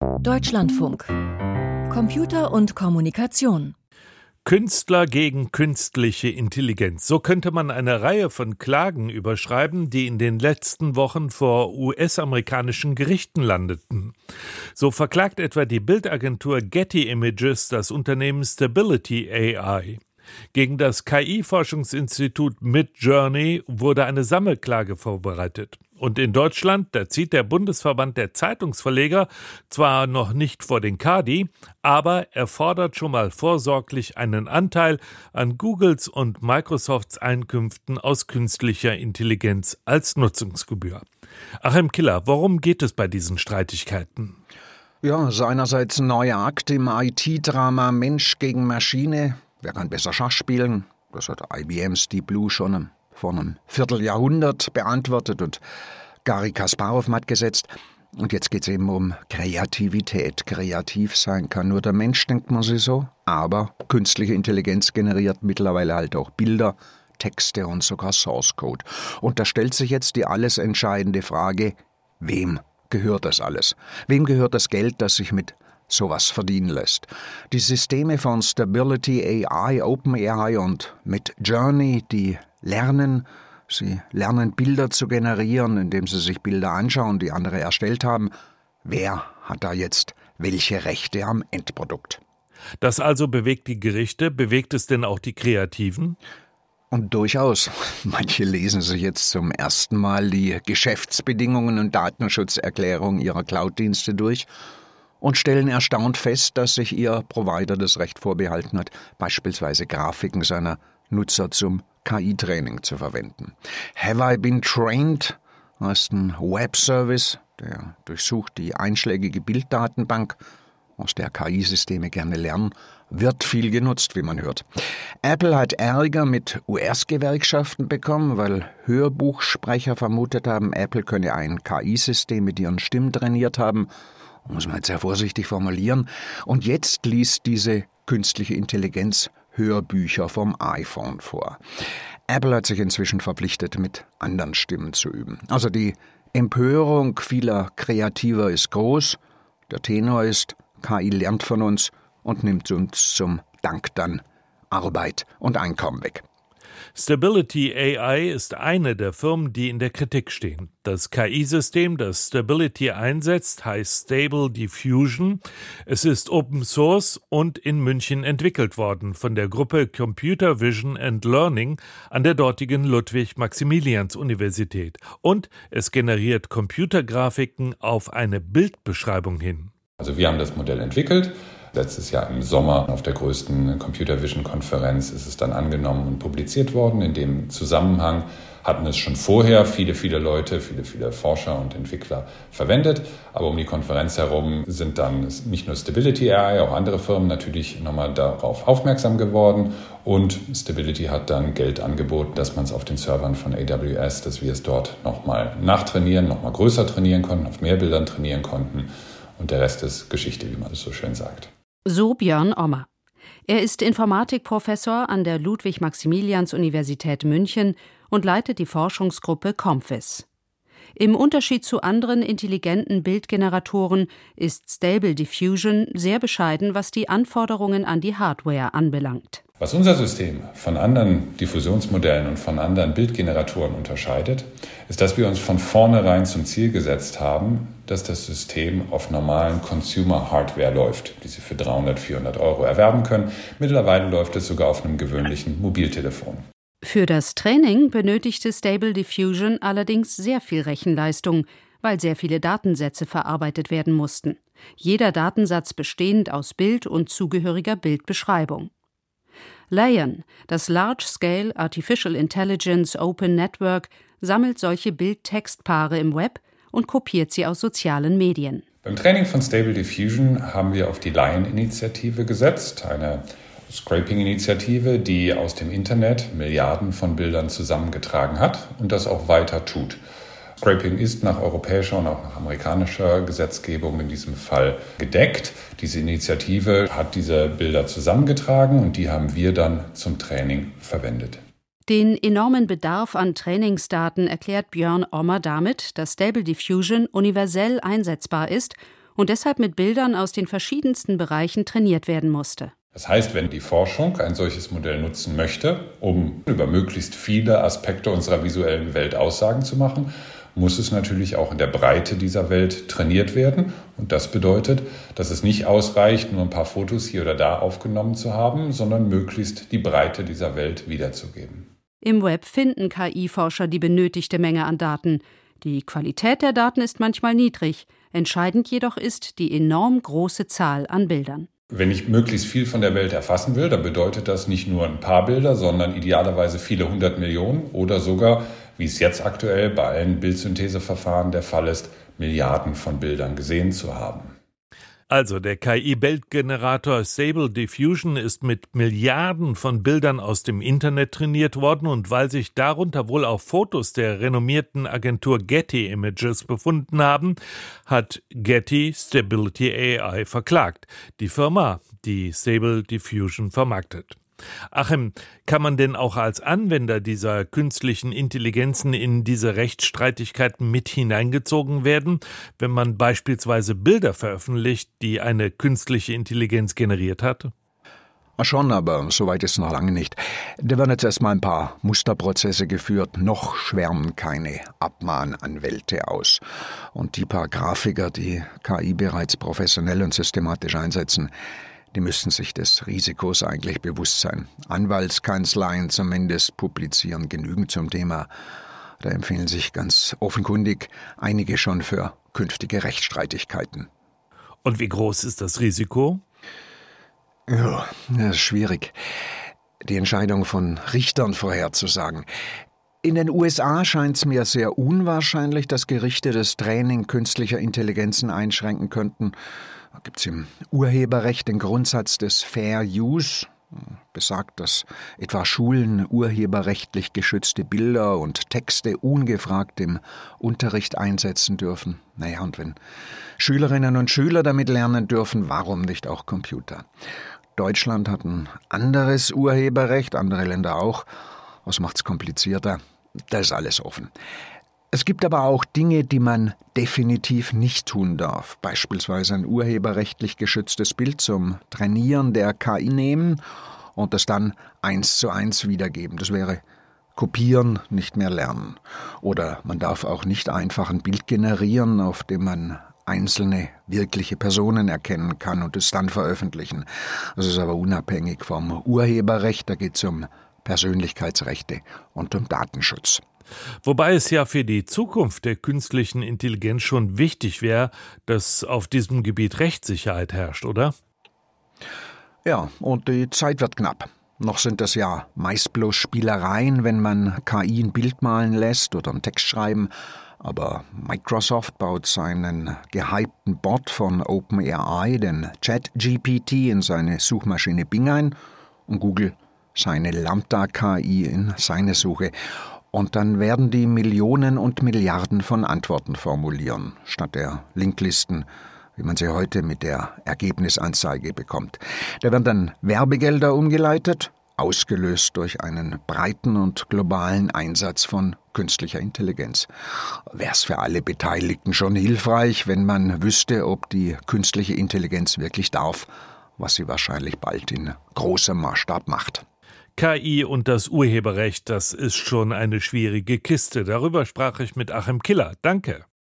Deutschlandfunk. Computer und Kommunikation. Künstler gegen künstliche Intelligenz. So könnte man eine Reihe von Klagen überschreiben, die in den letzten Wochen vor US-amerikanischen Gerichten landeten. So verklagt etwa die Bildagentur Getty Images das Unternehmen Stability AI. Gegen das KI-Forschungsinstitut Midjourney wurde eine Sammelklage vorbereitet. Und in Deutschland, da zieht der Bundesverband der Zeitungsverleger zwar noch nicht vor den Kadi, aber er fordert schon mal vorsorglich einen Anteil an Googles und Microsofts Einkünften aus künstlicher Intelligenz als Nutzungsgebühr. Achim Killer, worum geht es bei diesen Streitigkeiten? Ja, seinerseits ein neuer Akt im IT-Drama Mensch gegen Maschine. Wer kann besser Schach spielen? Das hat IBM's Deep Blue schon vor einem Vierteljahrhundert beantwortet und Gary Kasparov matt gesetzt. Und jetzt geht es eben um Kreativität. Kreativ sein kann nur der Mensch, denkt man sich so. Aber künstliche Intelligenz generiert mittlerweile halt auch Bilder, Texte und sogar Source Code. Und da stellt sich jetzt die alles entscheidende Frage, wem gehört das alles? Wem gehört das Geld, das sich mit sowas verdienen lässt. Die Systeme von Stability AI, OpenAI und mit Journey, die lernen, sie lernen Bilder zu generieren, indem sie sich Bilder anschauen, die andere erstellt haben. Wer hat da jetzt welche Rechte am Endprodukt? Das also bewegt die Gerichte, bewegt es denn auch die Kreativen? Und durchaus. Manche lesen sich jetzt zum ersten Mal die Geschäftsbedingungen und Datenschutzerklärung ihrer Cloud-Dienste durch und stellen erstaunt fest, dass sich ihr Provider das Recht vorbehalten hat, beispielsweise Grafiken seiner Nutzer zum KI-Training zu verwenden. Have I been trained? heißt ein Webservice, der durchsucht die einschlägige Bilddatenbank, aus der KI-Systeme gerne lernen, wird viel genutzt, wie man hört. Apple hat Ärger mit US-Gewerkschaften bekommen, weil Hörbuchsprecher vermutet haben, Apple könne ein KI-System mit ihren Stimmen trainiert haben muss man jetzt sehr vorsichtig formulieren. Und jetzt liest diese künstliche Intelligenz Hörbücher vom iPhone vor. Apple hat sich inzwischen verpflichtet, mit anderen Stimmen zu üben. Also die Empörung vieler Kreativer ist groß. Der Tenor ist, KI lernt von uns und nimmt uns zum Dank dann Arbeit und Einkommen weg. Stability AI ist eine der Firmen, die in der Kritik stehen. Das KI-System, das Stability einsetzt, heißt Stable Diffusion. Es ist Open Source und in München entwickelt worden von der Gruppe Computer Vision and Learning an der dortigen Ludwig-Maximilians-Universität. Und es generiert Computergrafiken auf eine Bildbeschreibung hin. Also wir haben das Modell entwickelt Letztes Jahr im Sommer auf der größten Computer Vision Konferenz ist es dann angenommen und publiziert worden. In dem Zusammenhang hatten es schon vorher viele, viele Leute, viele, viele Forscher und Entwickler verwendet. Aber um die Konferenz herum sind dann nicht nur Stability AI, auch andere Firmen natürlich nochmal darauf aufmerksam geworden. Und Stability hat dann Geld angeboten, dass man es auf den Servern von AWS, dass wir es dort nochmal nachtrainieren, nochmal größer trainieren konnten, auf mehr Bildern trainieren konnten. Und der Rest ist Geschichte, wie man es so schön sagt. So Björn Ommer. Er ist Informatikprofessor an der Ludwig-Maximilians-Universität München und leitet die Forschungsgruppe COMFIS. Im Unterschied zu anderen intelligenten Bildgeneratoren ist Stable Diffusion sehr bescheiden, was die Anforderungen an die Hardware anbelangt. Was unser System von anderen Diffusionsmodellen und von anderen Bildgeneratoren unterscheidet, ist, dass wir uns von vornherein zum Ziel gesetzt haben, dass das System auf normalen Consumer-Hardware läuft, die Sie für 300, 400 Euro erwerben können. Mittlerweile läuft es sogar auf einem gewöhnlichen Mobiltelefon. Für das Training benötigte Stable Diffusion allerdings sehr viel Rechenleistung, weil sehr viele Datensätze verarbeitet werden mussten. Jeder Datensatz bestehend aus Bild und zugehöriger Bildbeschreibung. Lion, das Large-Scale Artificial Intelligence Open Network, sammelt solche Bild-Text-Paare im Web und kopiert sie aus sozialen Medien. Beim Training von Stable Diffusion haben wir auf die Lion-Initiative gesetzt, eine Scraping-Initiative, die aus dem Internet Milliarden von Bildern zusammengetragen hat und das auch weiter tut. Scraping ist nach europäischer und auch nach amerikanischer Gesetzgebung in diesem Fall gedeckt. Diese Initiative hat diese Bilder zusammengetragen und die haben wir dann zum Training verwendet. Den enormen Bedarf an Trainingsdaten erklärt Björn Ommer damit, dass Stable Diffusion universell einsetzbar ist und deshalb mit Bildern aus den verschiedensten Bereichen trainiert werden musste. Das heißt, wenn die Forschung ein solches Modell nutzen möchte, um über möglichst viele Aspekte unserer visuellen Welt Aussagen zu machen, muss es natürlich auch in der Breite dieser Welt trainiert werden. Und das bedeutet, dass es nicht ausreicht, nur ein paar Fotos hier oder da aufgenommen zu haben, sondern möglichst die Breite dieser Welt wiederzugeben. Im Web finden KI-Forscher die benötigte Menge an Daten. Die Qualität der Daten ist manchmal niedrig. Entscheidend jedoch ist die enorm große Zahl an Bildern. Wenn ich möglichst viel von der Welt erfassen will, dann bedeutet das nicht nur ein paar Bilder, sondern idealerweise viele hundert Millionen oder sogar, wie es jetzt aktuell bei allen Bildsyntheseverfahren der Fall ist, Milliarden von Bildern gesehen zu haben. Also der KI-Bildgenerator Sable Diffusion ist mit Milliarden von Bildern aus dem Internet trainiert worden und weil sich darunter wohl auch Fotos der renommierten Agentur Getty Images befunden haben, hat Getty Stability AI verklagt, die Firma, die Sable Diffusion vermarktet. Achim, kann man denn auch als Anwender dieser künstlichen Intelligenzen in diese Rechtsstreitigkeiten mit hineingezogen werden, wenn man beispielsweise Bilder veröffentlicht, die eine künstliche Intelligenz generiert hat? Schon, aber soweit ist noch lange nicht. Da werden jetzt erstmal ein paar Musterprozesse geführt. Noch schwärmen keine Abmahnanwälte aus. Und die paar Grafiker, die KI bereits professionell und systematisch einsetzen, die müssten sich des Risikos eigentlich bewusst sein. Anwaltskanzleien zumindest publizieren genügend zum Thema. Da empfehlen sich ganz offenkundig einige schon für künftige Rechtsstreitigkeiten. Und wie groß ist das Risiko? Ja, das ist schwierig. Die Entscheidung von Richtern vorherzusagen. In den USA scheint es mir sehr unwahrscheinlich, dass Gerichte das Training künstlicher Intelligenzen einschränken könnten. Da gibt es im Urheberrecht den Grundsatz des Fair Use, besagt, dass etwa Schulen urheberrechtlich geschützte Bilder und Texte ungefragt im Unterricht einsetzen dürfen. Naja, und wenn Schülerinnen und Schüler damit lernen dürfen, warum nicht auch Computer? Deutschland hat ein anderes Urheberrecht, andere Länder auch. Was macht's komplizierter? Da ist alles offen. Es gibt aber auch Dinge, die man definitiv nicht tun darf. Beispielsweise ein urheberrechtlich geschütztes Bild zum Trainieren der KI nehmen und das dann eins zu eins wiedergeben. Das wäre kopieren, nicht mehr lernen. Oder man darf auch nicht einfach ein Bild generieren, auf dem man einzelne wirkliche Personen erkennen kann und es dann veröffentlichen. Das ist aber unabhängig vom Urheberrecht, da geht es um Persönlichkeitsrechte und um Datenschutz. Wobei es ja für die Zukunft der künstlichen Intelligenz schon wichtig wäre, dass auf diesem Gebiet Rechtssicherheit herrscht, oder? Ja, und die Zeit wird knapp. Noch sind das ja meist bloß Spielereien, wenn man KI ein Bild malen lässt oder einen Text schreiben. Aber Microsoft baut seinen gehypten Bot von OpenAI, den ChatGPT, in seine Suchmaschine Bing ein und Google seine Lambda-KI in seine Suche. Und dann werden die Millionen und Milliarden von Antworten formulieren, statt der Linklisten, wie man sie heute mit der Ergebnisanzeige bekommt. Da werden dann Werbegelder umgeleitet, ausgelöst durch einen breiten und globalen Einsatz von künstlicher Intelligenz. Wäre es für alle Beteiligten schon hilfreich, wenn man wüsste, ob die künstliche Intelligenz wirklich darf, was sie wahrscheinlich bald in großem Maßstab macht. KI und das Urheberrecht, das ist schon eine schwierige Kiste. Darüber sprach ich mit Achim Killer. Danke.